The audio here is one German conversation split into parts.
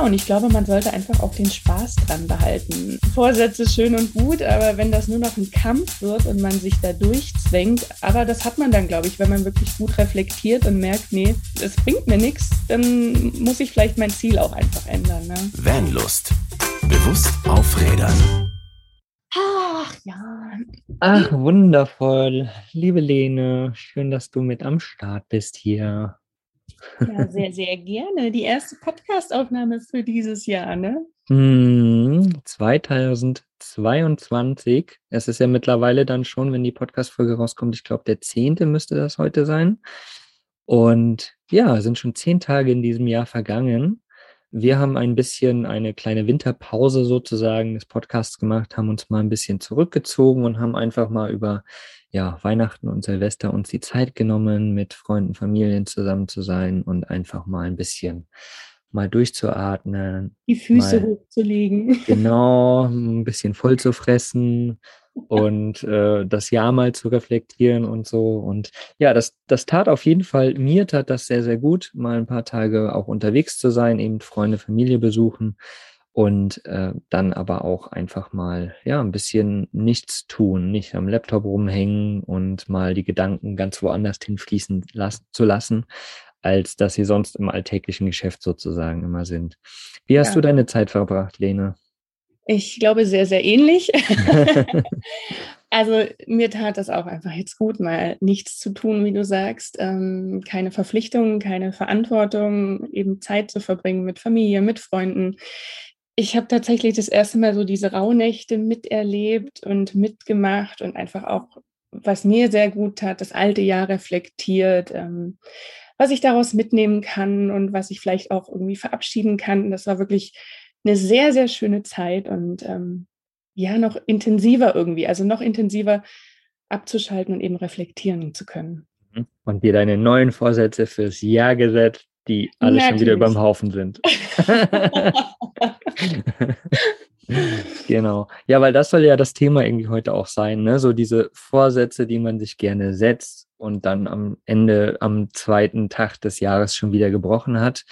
Ja, und ich glaube, man sollte einfach auch den Spaß dran behalten. Vorsätze schön und gut, aber wenn das nur noch ein Kampf wird und man sich da durchzwängt, aber das hat man dann, glaube ich, wenn man wirklich gut reflektiert und merkt, nee, es bringt mir nichts, dann muss ich vielleicht mein Ziel auch einfach ändern. Ne? Vanlust. Bewusst aufrädern. Ach ja. Ach, wundervoll. Liebe Lene, schön, dass du mit am Start bist hier. Ja, sehr, sehr gerne. Die erste Podcastaufnahme für dieses Jahr, ne? Hm, 2022. Es ist ja mittlerweile dann schon, wenn die Podcast-Folge rauskommt, ich glaube, der 10. müsste das heute sein. Und ja, sind schon zehn Tage in diesem Jahr vergangen. Wir haben ein bisschen eine kleine Winterpause sozusagen des Podcasts gemacht, haben uns mal ein bisschen zurückgezogen und haben einfach mal über ja, Weihnachten und Silvester uns die Zeit genommen, mit Freunden, Familien zusammen zu sein und einfach mal ein bisschen mal durchzuatmen. Die Füße hochzulegen. Genau, ein bisschen voll zu fressen und äh, das Jahr mal zu reflektieren und so. Und ja, das, das tat auf jeden Fall, mir tat das sehr, sehr gut, mal ein paar Tage auch unterwegs zu sein, eben Freunde, Familie besuchen und äh, dann aber auch einfach mal ja ein bisschen nichts tun, nicht am Laptop rumhängen und mal die Gedanken ganz woanders hinfließen las zu lassen, als dass sie sonst im alltäglichen Geschäft sozusagen immer sind. Wie hast ja. du deine Zeit verbracht, Lene? Ich glaube sehr, sehr ähnlich. also mir tat das auch einfach jetzt gut, mal nichts zu tun, wie du sagst. Ähm, keine Verpflichtungen, keine Verantwortung, eben Zeit zu verbringen mit Familie, mit Freunden. Ich habe tatsächlich das erste Mal so diese Rauhnächte miterlebt und mitgemacht und einfach auch, was mir sehr gut tat, das alte Jahr reflektiert. Ähm, was ich daraus mitnehmen kann und was ich vielleicht auch irgendwie verabschieden kann. Das war wirklich eine sehr, sehr schöne Zeit und ähm, ja, noch intensiver irgendwie, also noch intensiver abzuschalten und eben reflektieren zu können. Mhm. Und dir deine neuen Vorsätze fürs Jahr gesetzt, die alle Natürlich. schon wieder überm Haufen sind. genau. Ja, weil das soll ja das Thema irgendwie heute auch sein, ne? So diese Vorsätze, die man sich gerne setzt und dann am Ende, am zweiten Tag des Jahres schon wieder gebrochen hat.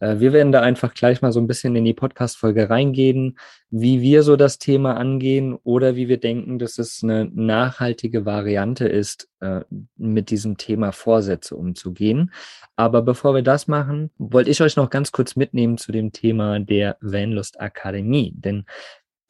Äh, wir werden da einfach gleich mal so ein bisschen in die Podcast-Folge reingehen, wie wir so das Thema angehen oder wie wir denken, dass es eine nachhaltige Variante ist, äh, mit diesem Thema Vorsätze umzugehen. Aber bevor wir das machen, wollte ich euch noch ganz kurz mitnehmen zu dem Thema der Vanlust Akademie. Denn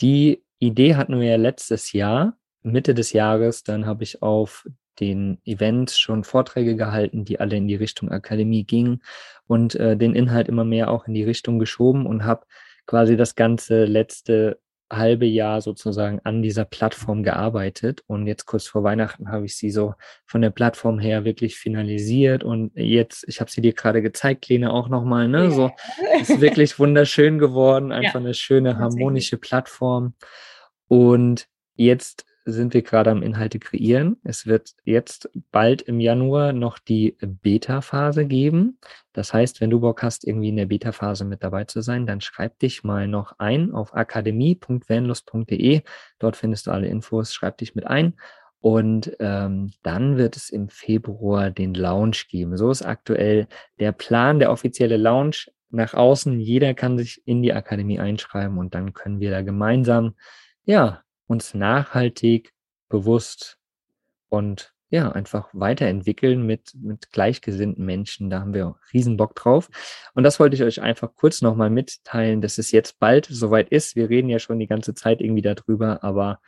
die Idee hatten wir ja letztes Jahr, Mitte des Jahres, dann habe ich auf den Events schon Vorträge gehalten, die alle in die Richtung Akademie gingen und äh, den Inhalt immer mehr auch in die Richtung geschoben und habe quasi das ganze letzte halbe Jahr sozusagen an dieser Plattform gearbeitet. Und jetzt kurz vor Weihnachten habe ich sie so von der Plattform her wirklich finalisiert und jetzt, ich habe sie dir gerade gezeigt, Lene, auch nochmal, ne? So ist wirklich wunderschön geworden, einfach ja, eine schöne harmonische Plattform. Und jetzt sind wir gerade am Inhalte kreieren. Es wird jetzt bald im Januar noch die Beta-Phase geben. Das heißt, wenn du Bock hast, irgendwie in der Beta-Phase mit dabei zu sein, dann schreib dich mal noch ein auf akademie.vanlust.de. Dort findest du alle Infos. Schreib dich mit ein. Und ähm, dann wird es im Februar den Launch geben. So ist aktuell der Plan, der offizielle Launch nach außen. Jeder kann sich in die Akademie einschreiben und dann können wir da gemeinsam ja, uns nachhaltig, bewusst und ja, einfach weiterentwickeln mit, mit gleichgesinnten Menschen. Da haben wir riesen Bock drauf. Und das wollte ich euch einfach kurz nochmal mitteilen, dass es jetzt bald soweit ist. Wir reden ja schon die ganze Zeit irgendwie darüber, aber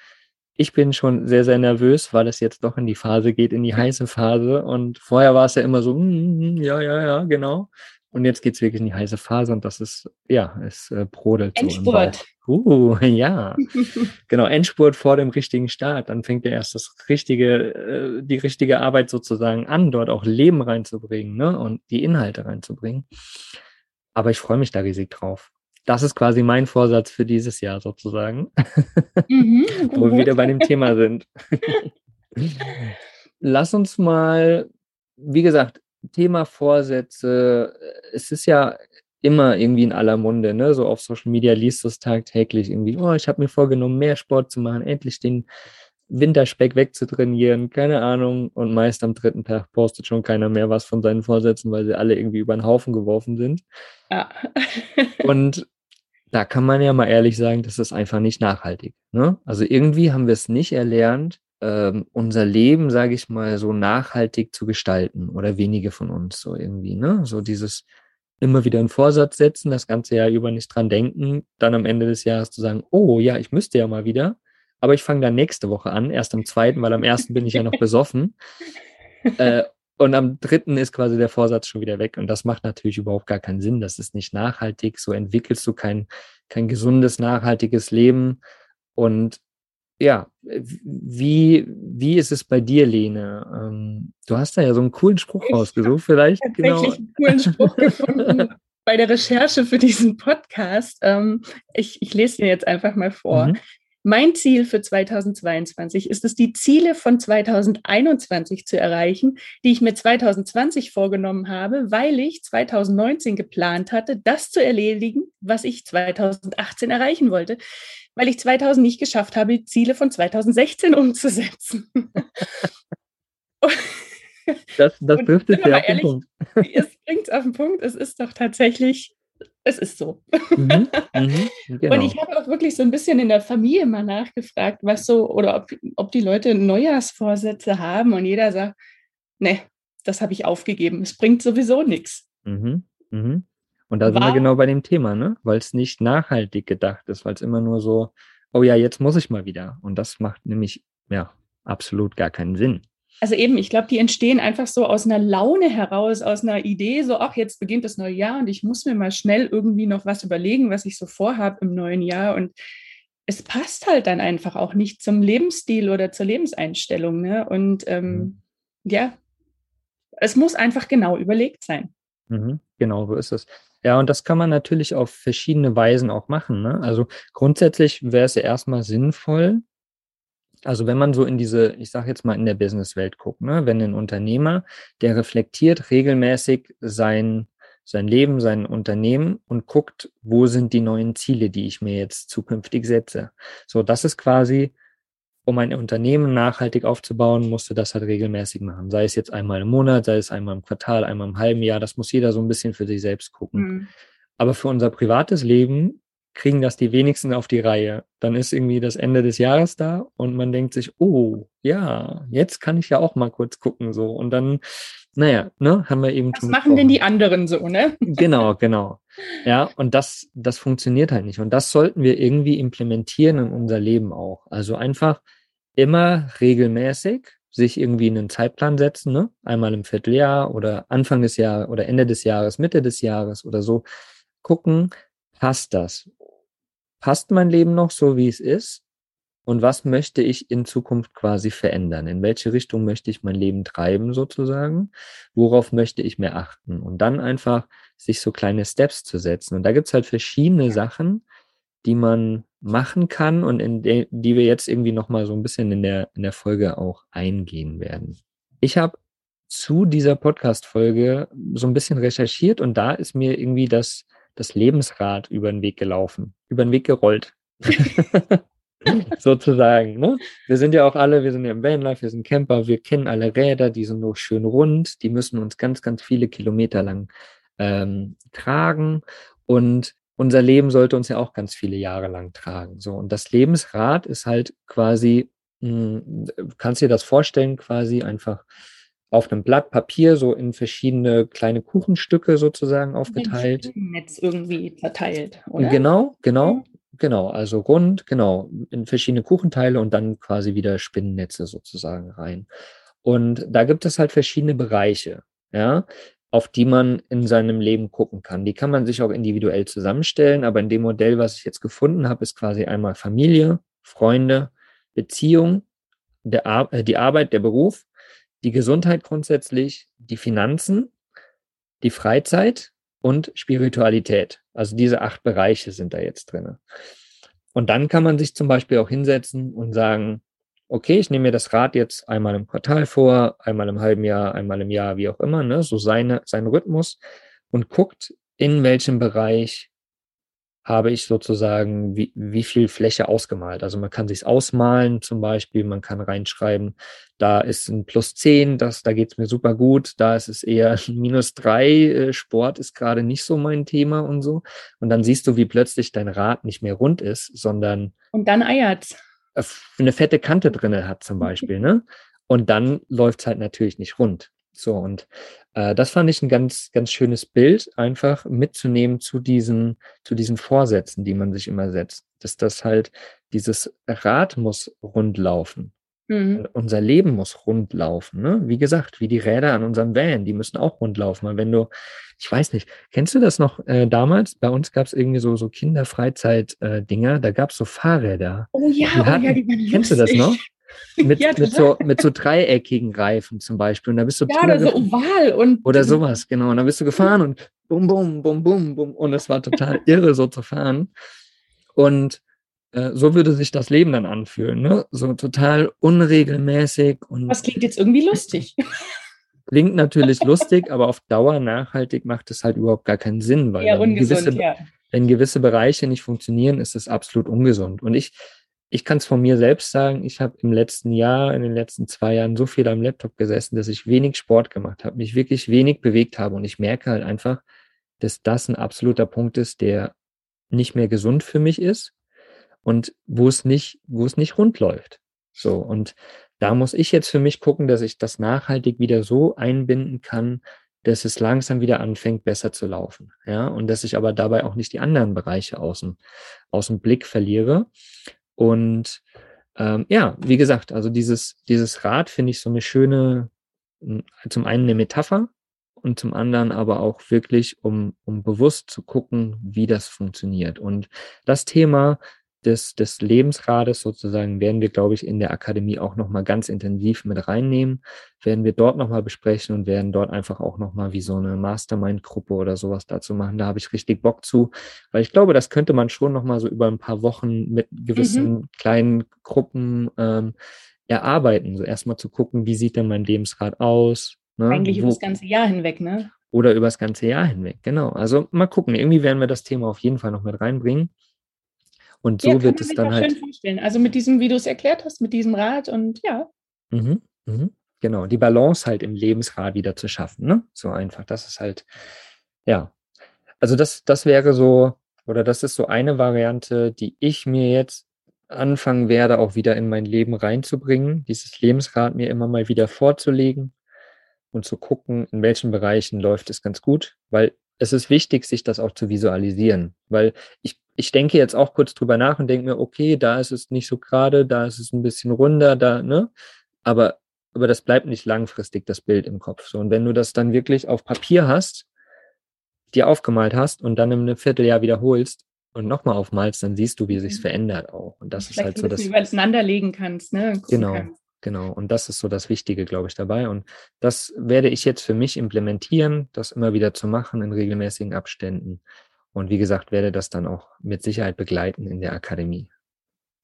ich bin schon sehr, sehr nervös, weil es jetzt doch in die Phase geht, in die heiße Phase. Und vorher war es ja immer so, mm, ja, ja, ja, genau. Und jetzt geht's wirklich in die heiße Phase und das ist, ja, es äh, brodelt. Endspurt. So uh, ja. genau, Endspurt vor dem richtigen Start. Dann fängt ja erst das richtige, äh, die richtige Arbeit sozusagen an, dort auch Leben reinzubringen ne? und die Inhalte reinzubringen. Aber ich freue mich da riesig drauf. Das ist quasi mein Vorsatz für dieses Jahr sozusagen, mhm, wo wir wieder bei dem Thema sind. Lass uns mal, wie gesagt, Thema Vorsätze, äh, es ist ja immer irgendwie in aller Munde, ne? So auf Social Media liest du es tagtäglich irgendwie, oh, ich habe mir vorgenommen, mehr Sport zu machen, endlich den Winterspeck wegzutrainieren, keine Ahnung. Und meist am dritten Tag postet schon keiner mehr was von seinen Vorsätzen, weil sie alle irgendwie über den Haufen geworfen sind. Ja. und da kann man ja mal ehrlich sagen, das ist einfach nicht nachhaltig. Ne? Also irgendwie haben wir es nicht erlernt, ähm, unser Leben, sage ich mal, so nachhaltig zu gestalten oder wenige von uns so irgendwie. Ne? So dieses immer wieder einen Vorsatz setzen, das ganze Jahr über nicht dran denken, dann am Ende des Jahres zu sagen, oh ja, ich müsste ja mal wieder, aber ich fange dann nächste Woche an, erst am zweiten, weil am ersten bin ich ja noch besoffen. Äh, und am dritten ist quasi der Vorsatz schon wieder weg. Und das macht natürlich überhaupt gar keinen Sinn. Das ist nicht nachhaltig. So entwickelst du kein, kein gesundes, nachhaltiges Leben. Und ja, wie, wie ist es bei dir, Lene? Ähm, du hast da ja so einen coolen Spruch ich rausgesucht, vielleicht. Tatsächlich genau. einen coolen Spruch gefunden bei der Recherche für diesen Podcast. Ähm, ich, ich lese den jetzt einfach mal vor. Mhm. Mein Ziel für 2022 ist es, die Ziele von 2021 zu erreichen, die ich mir 2020 vorgenommen habe, weil ich 2019 geplant hatte, das zu erledigen, was ich 2018 erreichen wollte, weil ich 2000 nicht geschafft habe, die Ziele von 2016 umzusetzen. das, das trifft es ja auf den Punkt. Es bringt auf den Punkt. Es ist doch tatsächlich es ist so. Mhm, mhm, genau. Und ich habe auch wirklich so ein bisschen in der Familie mal nachgefragt, was so, oder ob, ob die Leute Neujahrsvorsätze haben und jeder sagt, ne, das habe ich aufgegeben. Es bringt sowieso nichts. Mhm, mhm. Und da War, sind wir genau bei dem Thema, ne? Weil es nicht nachhaltig gedacht ist, weil es immer nur so, oh ja, jetzt muss ich mal wieder. Und das macht nämlich, ja, absolut gar keinen Sinn also eben, ich glaube, die entstehen einfach so aus einer Laune heraus, aus einer Idee, so, ach, jetzt beginnt das neue Jahr und ich muss mir mal schnell irgendwie noch was überlegen, was ich so vorhabe im neuen Jahr. Und es passt halt dann einfach auch nicht zum Lebensstil oder zur Lebenseinstellung. Ne? Und ähm, mhm. ja, es muss einfach genau überlegt sein. Mhm, genau, so ist es. Ja, und das kann man natürlich auf verschiedene Weisen auch machen. Ne? Also grundsätzlich wäre es ja erstmal sinnvoll, also wenn man so in diese, ich sage jetzt mal in der Businesswelt guckt, ne, wenn ein Unternehmer, der reflektiert regelmäßig sein, sein Leben, sein Unternehmen und guckt, wo sind die neuen Ziele, die ich mir jetzt zukünftig setze. So, das ist quasi, um ein Unternehmen nachhaltig aufzubauen, musst du das halt regelmäßig machen. Sei es jetzt einmal im Monat, sei es einmal im Quartal, einmal im halben Jahr, das muss jeder so ein bisschen für sich selbst gucken. Mhm. Aber für unser privates Leben kriegen das die wenigsten auf die Reihe. Dann ist irgendwie das Ende des Jahres da und man denkt sich, oh, ja, jetzt kann ich ja auch mal kurz gucken, so. Und dann, naja, ne, haben wir eben Was machen denn die anderen so, ne? Genau, genau. Ja, und das, das funktioniert halt nicht. Und das sollten wir irgendwie implementieren in unser Leben auch. Also einfach immer regelmäßig sich irgendwie einen Zeitplan setzen, ne? Einmal im Vierteljahr oder Anfang des Jahres oder Ende des Jahres, Mitte des Jahres oder so. Gucken, passt das? Passt mein Leben noch so, wie es ist? Und was möchte ich in Zukunft quasi verändern? In welche Richtung möchte ich mein Leben treiben sozusagen? Worauf möchte ich mehr achten? Und dann einfach sich so kleine Steps zu setzen. Und da gibt's halt verschiedene Sachen, die man machen kann und in de, die wir jetzt irgendwie nochmal so ein bisschen in der, in der Folge auch eingehen werden. Ich habe zu dieser Podcast-Folge so ein bisschen recherchiert und da ist mir irgendwie das das Lebensrad über den Weg gelaufen, über den Weg gerollt. Sozusagen. Ne? Wir sind ja auch alle, wir sind ja im Vanlife, wir sind Camper, wir kennen alle Räder, die sind noch schön rund, die müssen uns ganz, ganz viele Kilometer lang ähm, tragen und unser Leben sollte uns ja auch ganz viele Jahre lang tragen. So und das Lebensrad ist halt quasi, mh, hm, kannst dir das vorstellen, quasi einfach auf einem Blatt Papier so in verschiedene kleine Kuchenstücke sozusagen aufgeteilt. Spinnennetz irgendwie verteilt, oder? Genau, genau, mhm. genau. Also rund, genau, in verschiedene Kuchenteile und dann quasi wieder Spinnennetze sozusagen rein. Und da gibt es halt verschiedene Bereiche, ja, auf die man in seinem Leben gucken kann. Die kann man sich auch individuell zusammenstellen, aber in dem Modell, was ich jetzt gefunden habe, ist quasi einmal Familie, Freunde, Beziehung, der Ar äh, die Arbeit, der Beruf die Gesundheit grundsätzlich, die Finanzen, die Freizeit und Spiritualität. Also diese acht Bereiche sind da jetzt drin. Und dann kann man sich zum Beispiel auch hinsetzen und sagen, okay, ich nehme mir das Rad jetzt einmal im Quartal vor, einmal im halben Jahr, einmal im Jahr, wie auch immer, ne, so seine, sein Rhythmus und guckt, in welchem Bereich habe ich sozusagen wie, wie viel Fläche ausgemalt. Also man kann sich ausmalen zum Beispiel, man kann reinschreiben, da ist ein plus 10, das, da geht es mir super gut, da ist es eher minus 3, äh, Sport ist gerade nicht so mein Thema und so. Und dann siehst du, wie plötzlich dein Rad nicht mehr rund ist, sondern und dann eiert eine fette Kante drinne hat zum Beispiel, ne? Und dann läuft es halt natürlich nicht rund. So, und äh, das fand ich ein ganz, ganz schönes Bild, einfach mitzunehmen zu diesen, zu diesen Vorsätzen, die man sich immer setzt. Dass das halt, dieses Rad muss rund laufen. Mhm. Unser Leben muss rund laufen. Ne? Wie gesagt, wie die Räder an unserem Van, die müssen auch rund laufen. Weil wenn du, ich weiß nicht, kennst du das noch äh, damals? Bei uns gab es irgendwie so, so Kinderfreizeit-Dinger, äh, da gab es so Fahrräder. Oh ja, die hatten, oh ja, die waren Kennst du das noch? Mit, ja, mit, so, mit so dreieckigen Reifen zum Beispiel. Und da bist du ja, oder so oval und. Oder sowas, genau. Und da bist du gefahren und bum, bum, bum, bum, bum. Und es war total irre, so zu fahren. Und äh, so würde sich das Leben dann anfühlen, ne? So total unregelmäßig und. Das klingt jetzt irgendwie lustig. Klingt natürlich lustig, aber auf Dauer nachhaltig macht es halt überhaupt gar keinen Sinn, weil ja, ungesund, gewisse, ja. wenn gewisse Bereiche nicht funktionieren, ist es absolut ungesund. Und ich, ich kann es von mir selbst sagen, ich habe im letzten Jahr, in den letzten zwei Jahren so viel am Laptop gesessen, dass ich wenig Sport gemacht habe, mich wirklich wenig bewegt habe. Und ich merke halt einfach, dass das ein absoluter Punkt ist, der nicht mehr gesund für mich ist und wo es nicht, wo es nicht rund läuft. So. Und da muss ich jetzt für mich gucken, dass ich das nachhaltig wieder so einbinden kann, dass es langsam wieder anfängt, besser zu laufen. Ja, und dass ich aber dabei auch nicht die anderen Bereiche aus dem, aus dem Blick verliere. Und ähm, ja, wie gesagt, also dieses, dieses Rad finde ich so eine schöne, zum einen eine Metapher und zum anderen aber auch wirklich, um, um bewusst zu gucken, wie das funktioniert. Und das Thema des, des Lebensrades sozusagen werden wir, glaube ich, in der Akademie auch nochmal ganz intensiv mit reinnehmen, werden wir dort nochmal besprechen und werden dort einfach auch nochmal wie so eine Mastermind-Gruppe oder sowas dazu machen. Da habe ich richtig Bock zu, weil ich glaube, das könnte man schon nochmal so über ein paar Wochen mit gewissen mhm. kleinen Gruppen ähm, erarbeiten. So erstmal zu gucken, wie sieht denn mein Lebensrad aus? Ne? Eigentlich Wo, über das ganze Jahr hinweg, ne? Oder über das ganze Jahr hinweg, genau. Also mal gucken. Irgendwie werden wir das Thema auf jeden Fall noch mit reinbringen. Und so ja, wird es dann halt. Schön vorstellen. Also mit diesem, wie du es erklärt hast, mit diesem Rad und ja. Mhm, mhm, genau, die Balance halt im Lebensrad wieder zu schaffen, ne? So einfach. Das ist halt, ja. Also das, das wäre so, oder das ist so eine Variante, die ich mir jetzt anfangen werde, auch wieder in mein Leben reinzubringen, dieses Lebensrad mir immer mal wieder vorzulegen und zu gucken, in welchen Bereichen läuft es ganz gut, weil es ist wichtig, sich das auch zu visualisieren, weil ich, ich denke jetzt auch kurz drüber nach und denke mir, okay, da ist es nicht so gerade, da ist es ein bisschen runder, da, ne? Aber, aber das bleibt nicht langfristig, das Bild im Kopf. So, und wenn du das dann wirklich auf Papier hast, dir aufgemalt hast und dann in einem Vierteljahr wiederholst und nochmal aufmalst, dann siehst du, wie sich mhm. verändert auch. Und das Vielleicht ist halt so, dass du übereinander legen kannst, ne? genau. Kannst. Genau, und das ist so das Wichtige, glaube ich, dabei. Und das werde ich jetzt für mich implementieren, das immer wieder zu machen in regelmäßigen Abständen. Und wie gesagt, werde das dann auch mit Sicherheit begleiten in der Akademie.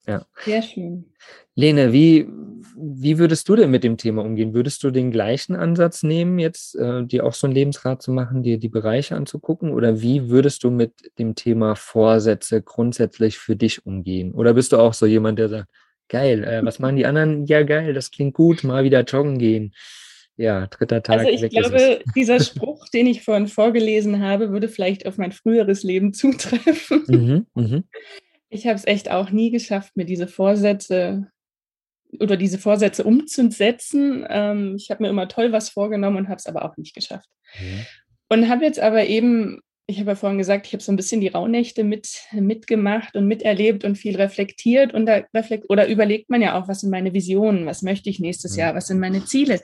Ja. Sehr schön. Lene, wie, wie würdest du denn mit dem Thema umgehen? Würdest du den gleichen Ansatz nehmen, jetzt äh, dir auch so ein Lebensrat zu machen, dir die Bereiche anzugucken? Oder wie würdest du mit dem Thema Vorsätze grundsätzlich für dich umgehen? Oder bist du auch so jemand, der sagt, Geil. Äh, was machen die anderen? Ja, geil, das klingt gut. Mal wieder joggen gehen. Ja, dritter Tag. Also ich glaube, dieser Spruch, den ich vorhin vorgelesen habe, würde vielleicht auf mein früheres Leben zutreffen. Mhm, mh. Ich habe es echt auch nie geschafft, mir diese Vorsätze oder diese Vorsätze umzusetzen. Ähm, ich habe mir immer toll was vorgenommen und habe es aber auch nicht geschafft. Mhm. Und habe jetzt aber eben ich habe ja vorhin gesagt, ich habe so ein bisschen die Rauhnächte mit, mitgemacht und miterlebt und viel reflektiert. Und da reflekt oder überlegt man ja auch, was sind meine Visionen, was möchte ich nächstes Jahr, was sind meine Ziele.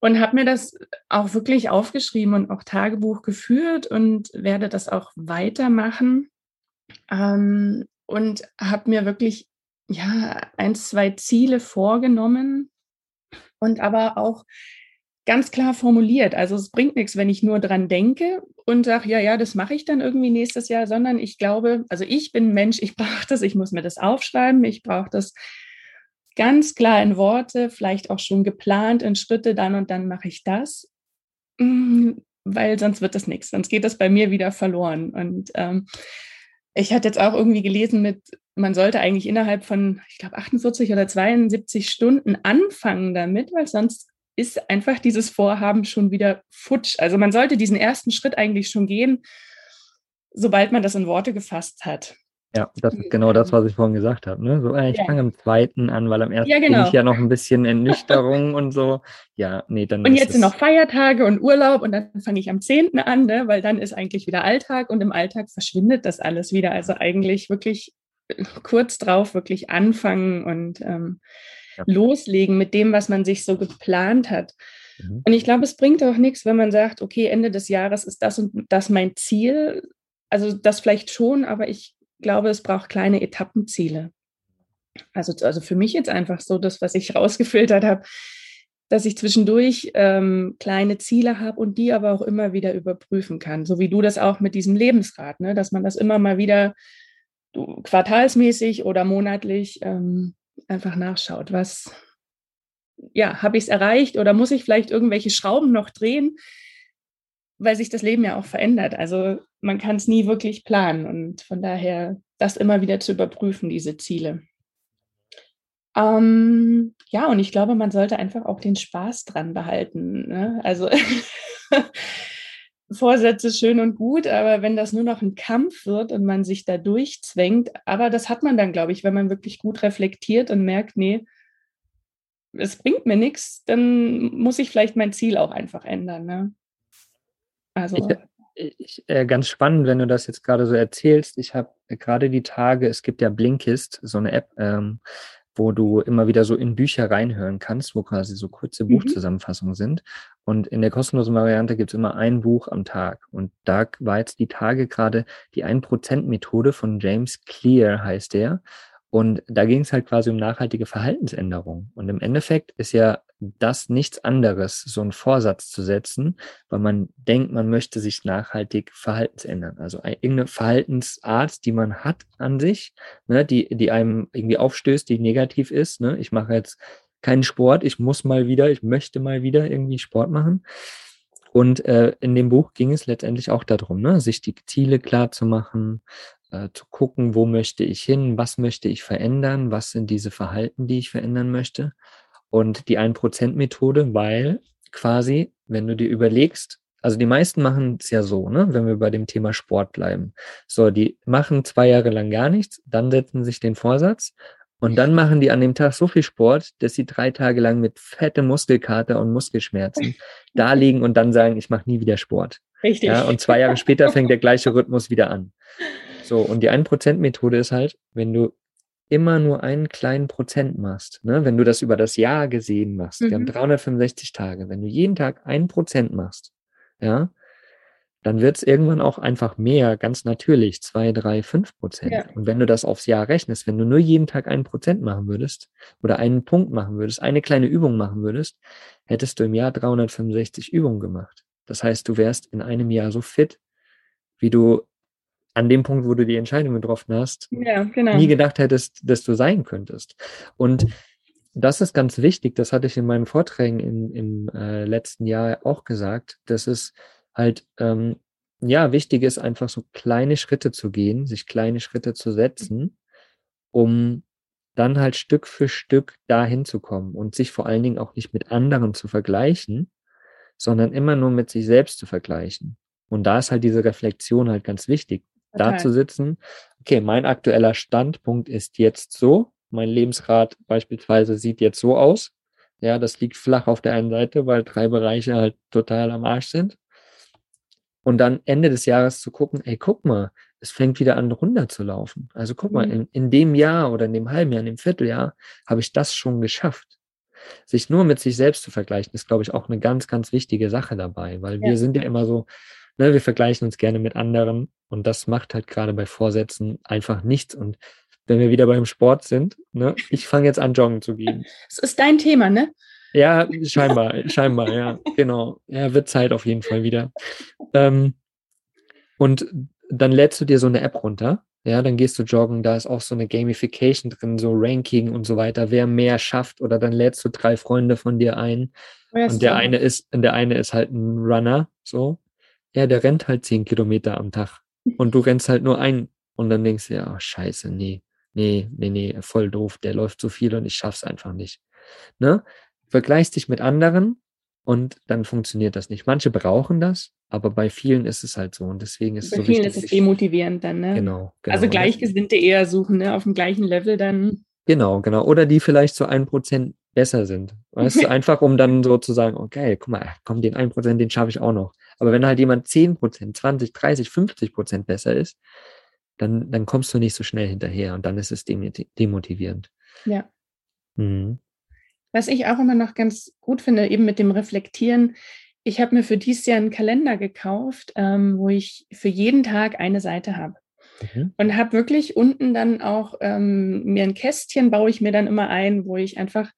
Und habe mir das auch wirklich aufgeschrieben und auch Tagebuch geführt und werde das auch weitermachen. Ähm, und habe mir wirklich ja ein, zwei Ziele vorgenommen und aber auch ganz klar formuliert. Also es bringt nichts, wenn ich nur dran denke und sage, ja, ja, das mache ich dann irgendwie nächstes Jahr, sondern ich glaube, also ich bin Mensch, ich brauche das, ich muss mir das aufschreiben, ich brauche das ganz klar in Worte, vielleicht auch schon geplant in Schritte, dann und dann mache ich das, mm, weil sonst wird das nichts, sonst geht das bei mir wieder verloren. Und ähm, Ich hatte jetzt auch irgendwie gelesen mit, man sollte eigentlich innerhalb von, ich glaube, 48 oder 72 Stunden anfangen damit, weil sonst ist einfach dieses Vorhaben schon wieder futsch. Also man sollte diesen ersten Schritt eigentlich schon gehen, sobald man das in Worte gefasst hat. Ja, das ist genau das, was ich vorhin gesagt habe. Ne? So, äh, ich ja. fange am zweiten an, weil am ersten ja, genau. bin ich ja noch ein bisschen Ernüchterung und so. Ja, nee, dann. Und jetzt sind noch Feiertage und Urlaub und dann fange ich am zehnten an, ne? weil dann ist eigentlich wieder Alltag und im Alltag verschwindet das alles wieder. Also eigentlich wirklich kurz drauf wirklich anfangen und ähm, ja. loslegen mit dem, was man sich so geplant hat. Mhm. Und ich glaube, es bringt auch nichts, wenn man sagt, okay, Ende des Jahres ist das und das mein Ziel. Also das vielleicht schon, aber ich glaube, es braucht kleine Etappenziele. Also, also für mich jetzt einfach so das, was ich rausgefiltert habe, dass ich zwischendurch ähm, kleine Ziele habe und die aber auch immer wieder überprüfen kann. So wie du das auch mit diesem Lebensrat, ne? dass man das immer mal wieder du, quartalsmäßig oder monatlich ähm, einfach nachschaut. Was, ja, habe ich es erreicht oder muss ich vielleicht irgendwelche Schrauben noch drehen? Weil sich das Leben ja auch verändert. Also man kann es nie wirklich planen und von daher das immer wieder zu überprüfen, diese Ziele. Ähm, ja, und ich glaube, man sollte einfach auch den Spaß dran behalten. Ne? Also Vorsätze schön und gut, aber wenn das nur noch ein Kampf wird und man sich da durchzwängt, aber das hat man dann, glaube ich, wenn man wirklich gut reflektiert und merkt, nee, es bringt mir nichts, dann muss ich vielleicht mein Ziel auch einfach ändern. Ne? Also. Ich, ich, äh, ganz spannend, wenn du das jetzt gerade so erzählst. Ich habe gerade die Tage, es gibt ja Blinkist, so eine App, ähm, wo du immer wieder so in Bücher reinhören kannst, wo quasi so kurze mhm. Buchzusammenfassungen sind. Und in der kostenlosen Variante gibt es immer ein Buch am Tag. Und da war jetzt die Tage gerade die 1%-Methode von James Clear, heißt der. Und da ging es halt quasi um nachhaltige Verhaltensänderung. Und im Endeffekt ist ja das nichts anderes, so einen Vorsatz zu setzen, weil man denkt, man möchte sich nachhaltig verhaltensändern. Also irgendeine Verhaltensart, die man hat an sich, ne, die, die einem irgendwie aufstößt, die negativ ist. Ne? Ich mache jetzt keinen Sport, ich muss mal wieder, ich möchte mal wieder irgendwie Sport machen. Und äh, in dem Buch ging es letztendlich auch darum, ne, sich die Ziele klar zu machen, äh, zu gucken, wo möchte ich hin, was möchte ich verändern, was sind diese Verhalten, die ich verändern möchte. Und die 1%-Methode, weil quasi, wenn du dir überlegst, also die meisten machen es ja so, ne, wenn wir bei dem Thema Sport bleiben. So, die machen zwei Jahre lang gar nichts, dann setzen sich den Vorsatz und dann machen die an dem Tag so viel Sport, dass sie drei Tage lang mit fette Muskelkater und Muskelschmerzen da liegen und dann sagen, ich mache nie wieder Sport. Richtig. Ja, und zwei Jahre später fängt der gleiche Rhythmus wieder an. So, und die 1%-Methode ist halt, wenn du immer nur einen kleinen Prozent machst, ne, wenn du das über das Jahr gesehen machst, mhm. wir haben 365 Tage, wenn du jeden Tag ein Prozent machst, ja, dann wird es irgendwann auch einfach mehr, ganz natürlich, zwei, drei, fünf Prozent. Ja. Und wenn du das aufs Jahr rechnest, wenn du nur jeden Tag ein Prozent machen würdest oder einen Punkt machen würdest, eine kleine Übung machen würdest, hättest du im Jahr 365 Übungen gemacht. Das heißt, du wärst in einem Jahr so fit, wie du an dem Punkt, wo du die Entscheidung getroffen hast, ja, genau. nie gedacht hättest, dass du sein könntest. Und das ist ganz wichtig, das hatte ich in meinen Vorträgen in, im äh, letzten Jahr auch gesagt, dass es halt ähm, ja wichtig ist, einfach so kleine Schritte zu gehen, sich kleine Schritte zu setzen, um dann halt Stück für Stück dahin zu kommen und sich vor allen Dingen auch nicht mit anderen zu vergleichen, sondern immer nur mit sich selbst zu vergleichen. Und da ist halt diese Reflexion halt ganz wichtig da zu sitzen, okay, mein aktueller Standpunkt ist jetzt so, mein Lebensrat beispielsweise sieht jetzt so aus. Ja, das liegt flach auf der einen Seite, weil drei Bereiche halt total am Arsch sind. Und dann Ende des Jahres zu gucken, ey, guck mal, es fängt wieder an runterzulaufen. Also guck mal, mhm. in, in dem Jahr oder in dem halben Jahr, in dem Vierteljahr habe ich das schon geschafft. Sich nur mit sich selbst zu vergleichen, ist, glaube ich, auch eine ganz, ganz wichtige Sache dabei, weil ja. wir sind ja immer so, ne, wir vergleichen uns gerne mit anderen und das macht halt gerade bei Vorsätzen einfach nichts. Und wenn wir wieder beim Sport sind, ne, ich fange jetzt an, joggen zu gehen. Das ist dein Thema, ne? Ja, scheinbar, scheinbar, ja, genau. Ja, wird Zeit auf jeden Fall wieder. Ähm, und dann lädst du dir so eine App runter, ja, dann gehst du joggen, da ist auch so eine Gamification drin, so Ranking und so weiter, wer mehr schafft, oder dann lädst du drei Freunde von dir ein. Und der eine ist, der eine ist halt ein Runner, so. Ja, der rennt halt zehn Kilometer am Tag und du rennst halt nur ein und dann denkst du ja, oh, scheiße, nee, nee, nee, nee, voll doof, der läuft so viel und ich schaff's einfach nicht. Ne? Vergleichst dich mit anderen und dann funktioniert das nicht. Manche brauchen das, aber bei vielen ist es halt so und deswegen ist bei es so vielen wichtig. ist es demotivierend dann, ne? Genau, genau. Also Gleichgesinnte eher suchen, ne? Auf dem gleichen Level dann. Genau, genau. Oder die vielleicht zu ein Prozent besser sind. Weißt du, einfach um dann so zu sagen, okay, guck mal, komm, den ein Prozent, den schaffe ich auch noch. Aber wenn halt jemand 10 Prozent, 20, 30, 50 Prozent besser ist, dann, dann kommst du nicht so schnell hinterher und dann ist es demoti- demotivierend. Ja. Mhm. Was ich auch immer noch ganz gut finde, eben mit dem Reflektieren. Ich habe mir für dieses Jahr einen Kalender gekauft, ähm, wo ich für jeden Tag eine Seite habe. Mhm. Und habe wirklich unten dann auch ähm, mir ein Kästchen, baue ich mir dann immer ein, wo ich einfach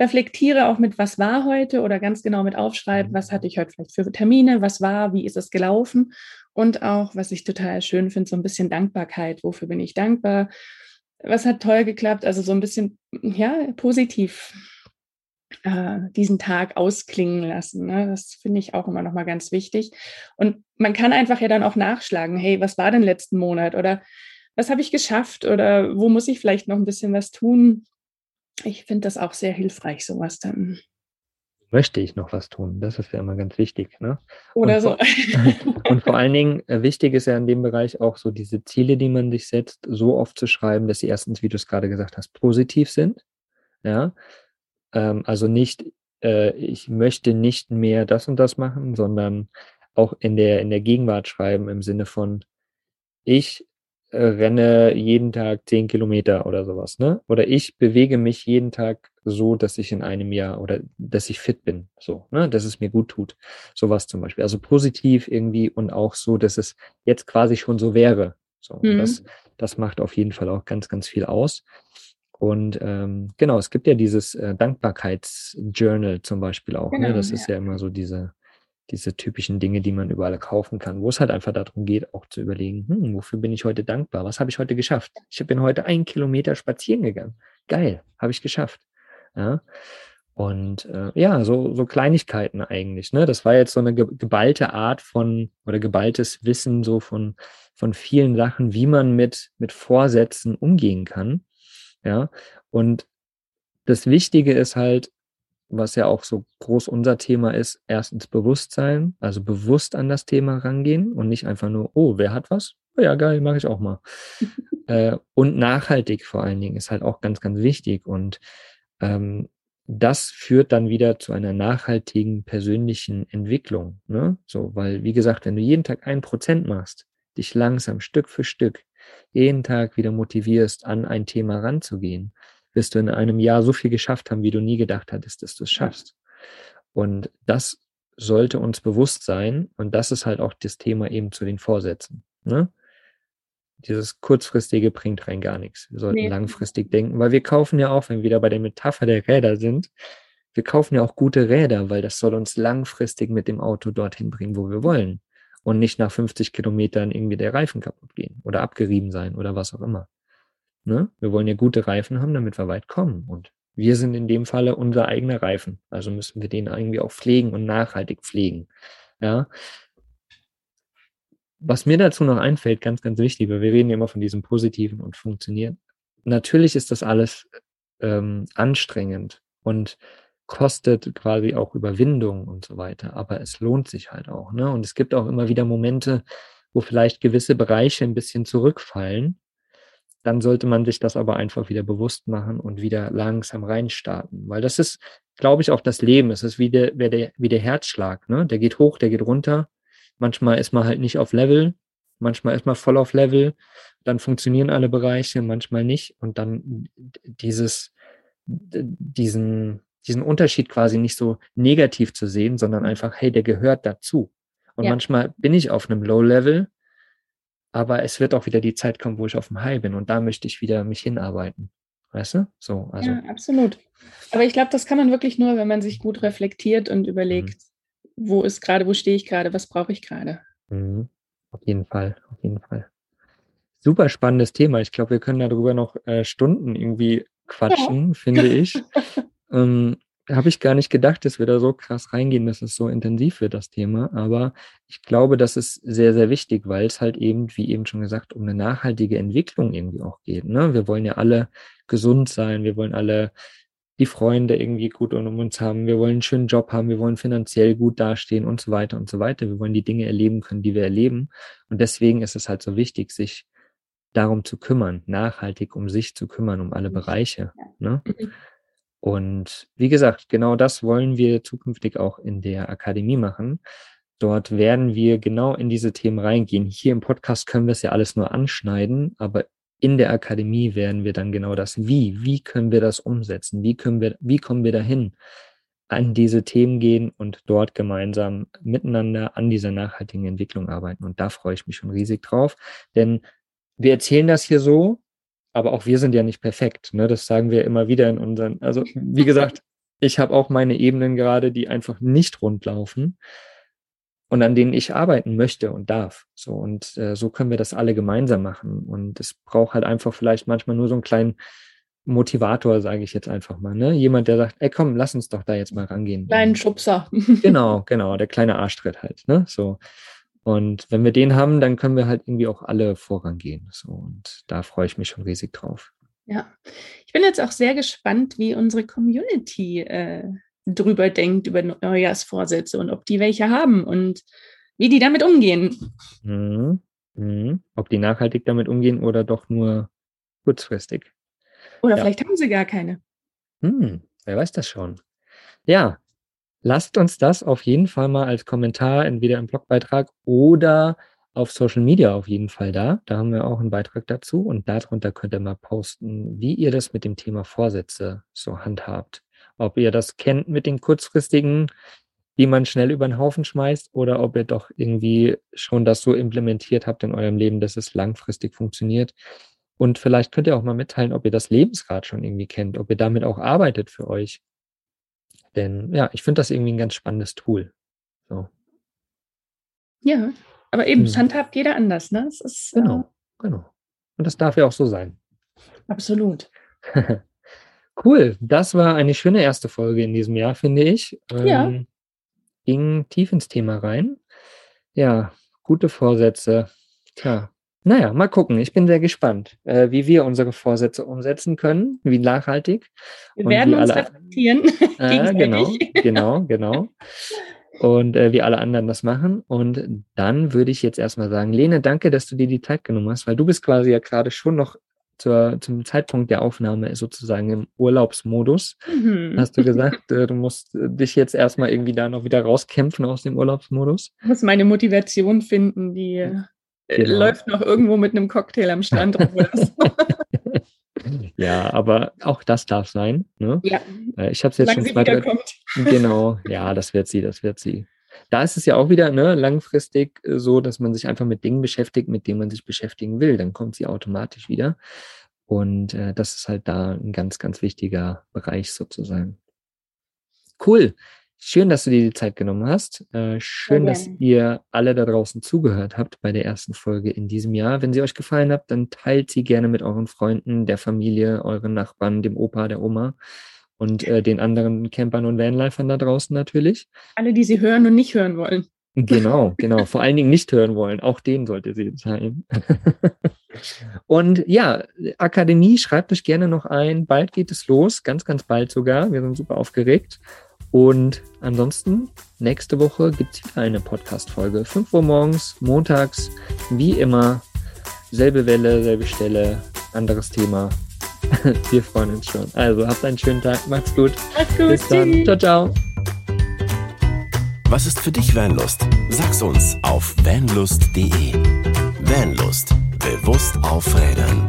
reflektiere, auch mit was war heute oder ganz genau mit aufschreibe, was hatte ich heute vielleicht für Termine, was war, wie ist es gelaufen. Und auch, was ich total schön finde, so ein bisschen Dankbarkeit. Wofür bin ich dankbar? Was hat toll geklappt? Also so ein bisschen, ja, positiv äh, diesen Tag ausklingen lassen. Ne? Das finde ich auch immer noch mal ganz wichtig. Und man kann einfach ja dann auch nachschlagen, hey, was war denn letzten Monat oder was habe ich geschafft oder wo muss ich vielleicht noch ein bisschen was tun? Ich finde das auch sehr hilfreich, sowas dann. Möchte ich noch was tun? Das ist ja immer ganz wichtig. Ne? Oder Und so. Und vor allen Dingen, äh, wichtig ist ja in dem Bereich auch so diese Ziele, die man sich setzt, so oft zu schreiben, dass sie erstens, wie du es gerade gesagt hast, positiv sind. Ja. Ähm, also nicht, äh, ich möchte nicht mehr das und das machen, sondern auch in der, in der Gegenwart schreiben im Sinne von, ich äh, renne jeden Tag zehn Kilometer oder sowas, ne? Oder ich bewege mich jeden Tag so, dass ich in einem Jahr oder dass ich fit bin, so, ne? Dass es mir gut tut. Sowas zum Beispiel. Also positiv irgendwie und auch so, dass es jetzt quasi schon so wäre. So, Mhm. das, das macht auf jeden Fall auch ganz, ganz viel aus. Und ähm, genau, es gibt ja dieses äh, Dankbarkeitsjournal zum Beispiel auch. ne? Genau, Das ist ja immer so diese, diese typischen Dinge, die man überall kaufen kann, wo es halt einfach darum geht, auch zu überlegen, hm, wofür bin ich heute dankbar? Was habe ich heute geschafft? Ich bin heute einen Kilometer spazieren gegangen. Geil, habe ich geschafft. Ja. Und äh, ja, so, so Kleinigkeiten eigentlich. Ne? Das war jetzt so eine ge geballte Art von oder geballtes Wissen so von, von vielen Sachen, wie man mit, mit Vorsätzen umgehen kann. Ja. Und das Wichtige ist halt, was ja auch so groß unser Thema ist, erstens Bewusstsein, also bewusst an das Thema rangehen und nicht einfach nur, oh, wer hat was? Oh ja, geil, mache ich auch mal. äh, und nachhaltig vor allen Dingen ist halt auch ganz, ganz wichtig. Und ähm, das führt dann wieder zu einer nachhaltigen persönlichen Entwicklung. Ne? So, weil, wie gesagt, wenn du jeden Tag ein Prozent machst, dich langsam Stück für Stück jeden Tag wieder motivierst, an ein Thema ranzugehen, wirst du in einem Jahr so viel geschafft haben, wie du nie gedacht hattest, dass du es schaffst. Und das sollte uns bewusst sein. Und das ist halt auch das Thema eben zu den Vorsätzen. Ne? Dieses kurzfristige bringt rein gar nichts. Wir sollten Nee. langfristig denken, weil wir kaufen ja auch, wenn wir wieder bei der Metapher der Räder sind, wir kaufen ja auch gute Räder, weil das soll uns langfristig mit dem Auto dorthin bringen, wo wir wollen. Und nicht nach 50 Kilometern irgendwie der Reifen kaputt gehen oder abgerieben sein oder was auch immer. Ne? Wir wollen ja gute Reifen haben, damit wir weit kommen. Und wir sind in dem Falle unser eigener Reifen. Also müssen wir den irgendwie auch pflegen und nachhaltig pflegen. Ja. Was mir dazu noch einfällt, ganz, ganz wichtig, weil wir reden ja immer von diesem Positiven und funktioniert. Natürlich ist das alles ähm, anstrengend und kostet quasi auch Überwindung und so weiter, aber es lohnt sich halt auch. Ne? Und es gibt auch immer wieder Momente, wo vielleicht gewisse Bereiche ein bisschen zurückfallen. Dann sollte man sich das aber einfach wieder bewusst machen und wieder langsam reinstarten, weil das ist, glaube ich, auch das Leben. Es ist wie der, wie der, Herzschlag. Ne? Der geht hoch, der geht runter. Manchmal ist man halt nicht auf Level, manchmal ist man voll auf Level, dann funktionieren alle Bereiche, manchmal nicht. Und dann dieses, diesen, diesen Unterschied quasi nicht so negativ zu sehen, sondern einfach, hey, der gehört dazu. Und Ja. manchmal bin ich auf einem Low-Level, aber es wird auch wieder die Zeit kommen, wo ich auf dem High bin und da möchte ich wieder mich hinarbeiten. Weißt du? So, also. ja, absolut. Aber ich glaube, das kann man wirklich nur, wenn man sich gut reflektiert und überlegt, wo ist gerade, wo stehe ich gerade, was brauche ich gerade. Mhm. Auf jeden Fall, auf jeden Fall. Super spannendes Thema. Ich glaube, wir können darüber noch äh, Stunden irgendwie quatschen, finde ich. ähm, habe ich gar nicht gedacht, dass wir da so krass reingehen, dass es so intensiv wird, das Thema. Aber ich glaube, das ist sehr, sehr wichtig, weil es halt eben, wie eben schon gesagt, um eine nachhaltige Entwicklung irgendwie auch geht. Ne? Wir wollen ja alle gesund sein, wir wollen alle die Freunde irgendwie gut um uns haben, wir wollen einen schönen Job haben, wir wollen finanziell gut dastehen und so weiter und so weiter. Wir wollen die Dinge erleben können, die wir erleben. Und deswegen ist es halt so wichtig, sich darum zu kümmern, nachhaltig um sich zu kümmern, um alle Bereiche. Ne? Und wie gesagt, genau das wollen wir zukünftig auch in der Akademie machen. Dort werden wir genau in diese Themen reingehen. Hier im Podcast können wir es ja alles nur anschneiden, aber in der Akademie werden wir dann genau das Wie, wie können wir das umsetzen? Wie können wir, wie kommen wir dahin? an diese Themen gehen und dort gemeinsam miteinander an dieser nachhaltigen Entwicklung arbeiten. Und da freue ich mich schon riesig drauf, denn wir erzählen das hier so, aber auch wir sind ja nicht perfekt. Ne? Das sagen wir immer wieder in unseren, also wie gesagt, ich habe auch meine Ebenen gerade, die einfach nicht rund laufen und an denen ich arbeiten möchte und darf. So und äh, so können wir das alle gemeinsam machen. Und es braucht halt einfach vielleicht manchmal nur so einen kleinen Motivator, sage ich jetzt einfach mal. Ne? Jemand, der sagt, ey komm, lass uns doch da jetzt mal rangehen. Kleinen Schubser. genau, genau, der kleine Arschtritt halt. Ne? So. Und wenn wir den haben, dann können wir halt irgendwie auch alle vorangehen. So, und da freue ich mich schon riesig drauf. Ja, ich bin jetzt auch sehr gespannt, wie unsere Community äh, drüber denkt, über Neujahrsvorsätze und ob die welche haben und wie die damit umgehen. Mhm. Mhm. Ob die nachhaltig damit umgehen oder doch nur kurzfristig. Oder ja. vielleicht haben sie gar keine. Hm, wer weiß das schon. Ja, lasst uns das auf jeden Fall mal als Kommentar entweder im Blogbeitrag oder auf Social Media auf jeden Fall da. Da haben wir auch einen Beitrag dazu und darunter könnt ihr mal posten, wie ihr das mit dem Thema Vorsätze so handhabt. Ob ihr das kennt mit den kurzfristigen, die man schnell über den Haufen schmeißt oder ob ihr doch irgendwie schon das so implementiert habt in eurem Leben, dass es langfristig funktioniert. Und vielleicht könnt ihr auch mal mitteilen, ob ihr das Lebensrad schon irgendwie kennt, ob ihr damit auch arbeitet für euch. Denn ja, ich finde das irgendwie ein ganz spannendes Tool. So. Ja, aber eben, hm. handhabt jeder anders, ne? Es ist, genau, äh, genau. Und das darf ja auch so sein. Absolut. cool. Das war eine schöne erste Folge in diesem Jahr, finde ich. Ähm, ja. Ging tief ins Thema rein. Ja, gute Vorsätze. Tja, naja, mal gucken. Ich bin sehr gespannt, äh, wie wir unsere Vorsätze umsetzen können, wie nachhaltig. Wir werden uns alle, reflektieren. Äh, genau, genau, genau. Und äh, wie alle anderen das machen. Und dann würde ich jetzt erstmal sagen, Lene, danke, dass du dir die Zeit genommen hast, weil du bist quasi ja gerade schon noch zur, zum Zeitpunkt der Aufnahme sozusagen im Urlaubsmodus. Mhm. Hast du gesagt, äh, du musst dich jetzt erstmal irgendwie da noch wieder rauskämpfen aus dem Urlaubsmodus? Ich muss meine Motivation finden, die genau. läuft noch irgendwo mit einem Cocktail am Strand rum oder so. ja, aber auch das darf sein. Ne? Ja. Äh, ich habe es jetzt Solange schon zwei, drei, Genau, ja, das wird sie, das wird sie. Da ist es ja auch wieder ne, langfristig äh, so, dass man sich einfach mit Dingen beschäftigt, mit denen man sich beschäftigen will. Dann kommt sie automatisch wieder. Und äh, das ist halt da ein ganz, ganz wichtiger Bereich sozusagen. Cool. Schön, dass du dir die Zeit genommen hast. Äh, schön, dass ihr alle da draußen zugehört habt bei der ersten Folge in diesem Jahr. Wenn sie euch gefallen hat, dann teilt sie gerne mit euren Freunden, der Familie, euren Nachbarn, dem Opa, der Oma und äh, den anderen Campern und Vanlifern da draußen natürlich. Alle, die sie hören und nicht hören wollen. Genau, genau. Vor allen Dingen nicht hören wollen. Auch denen sollte sie teilen. und ja, Akademie, schreibt euch gerne noch ein. Bald geht es los, ganz, ganz bald sogar. Wir sind super aufgeregt. Und ansonsten, nächste Woche gibt es wieder eine Podcast-Folge. 5 Uhr morgens, montags, wie immer. Selbe Welle, selbe Stelle, anderes Thema. Wir freuen uns schon. Also habt einen schönen Tag, macht's gut. Macht's gut. Bis dann. Ciao, ciao. Was ist für dich Vanlust? Sag's uns auf vanlust.de. Vanlust. Bewusst aufrädern.